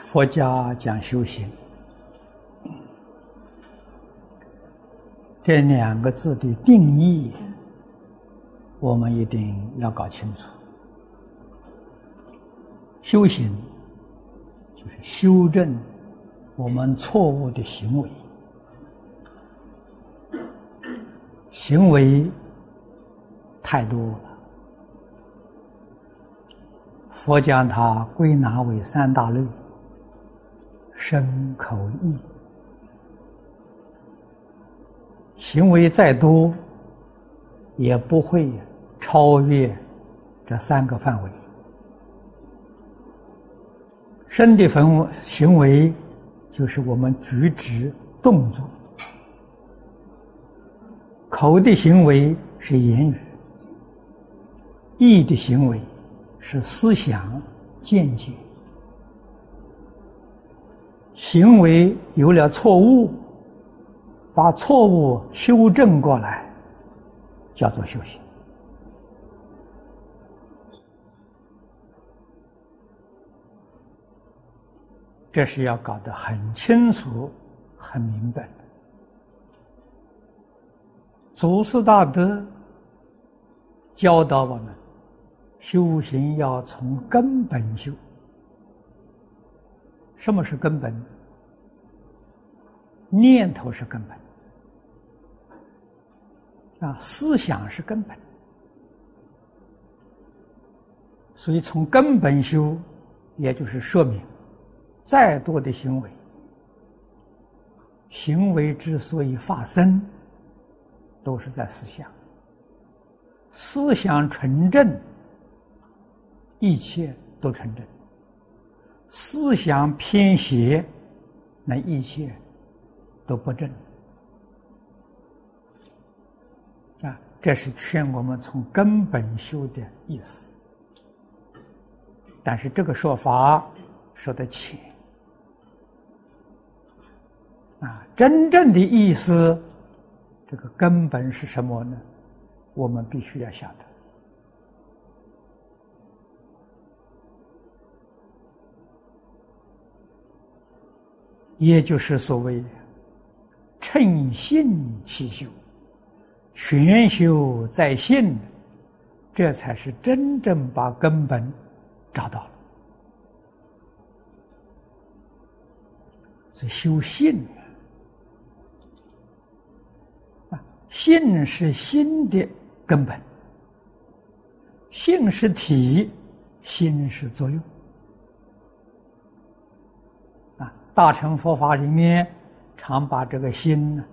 佛家讲修行，这两个字的定义，我们一定要搞清楚。修行就是修正我们错误的行为，行为太多了，佛将它归纳为三大类。身口意，行为再多，也不会超越这三个范围。身的分行为，就是我们举止动作；口的行为是言语；意的行为是思想见解。行为有了错误，把错误修正过来，叫做修行。这是要搞得很清楚、很明白的。祖师大德教导我们，修行要从根本修。什么是根本？念头是根本啊，思想是根本，所以从根本修，也就是说明，再多的行为，行为之所以发生，都是在思想，思想纯正，一切都纯正。思想偏邪，那一切都不正啊！这是劝我们从根本修的意思。但是这个说法说的浅啊，真正的意思，这个根本是什么呢？我们必须要晓得。也就是所谓“趁信起修”，全修在信，这才是真正把根本找到了。是修信啊，信是心的根本，性是体，心是作用。大乘佛法里面，常把这个心呢，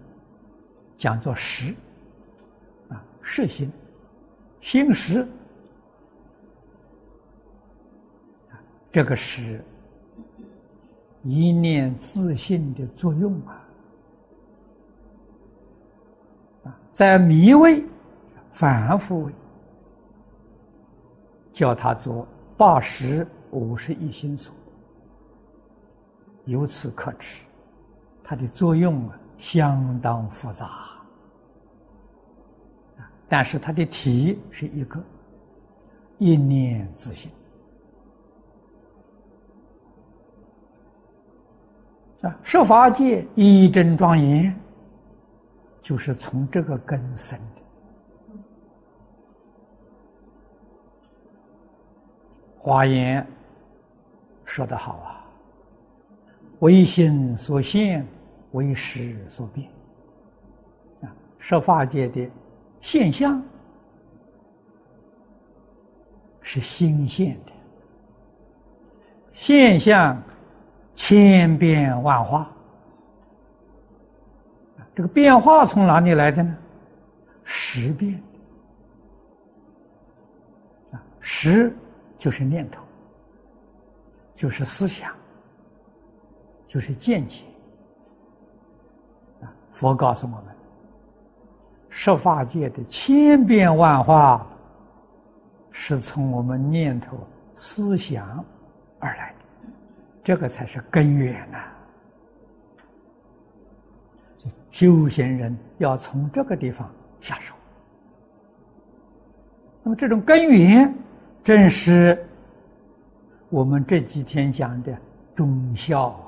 讲作识，啊，识心，心识，这个识，一念自信的作用啊，啊，在迷位、反复位，叫它做八十五十一心所。由此可知，它的作用啊相当复杂，但是它的体是一个一念自信啊，设法界一真庄严，就是从这个根生的。华严说得好啊。为心所现，为识所变。啊，设法界的现象是心现的，现象千变万化。这个变化从哪里来的呢？识变。啊，识就是念头，就是思想。就是见解啊！佛告诉我们，十法界的千变万化，是从我们念头、思想而来的，这个才是根源呐。修行人要从这个地方下手。那么，这种根源，正是我们这几天讲的。忠孝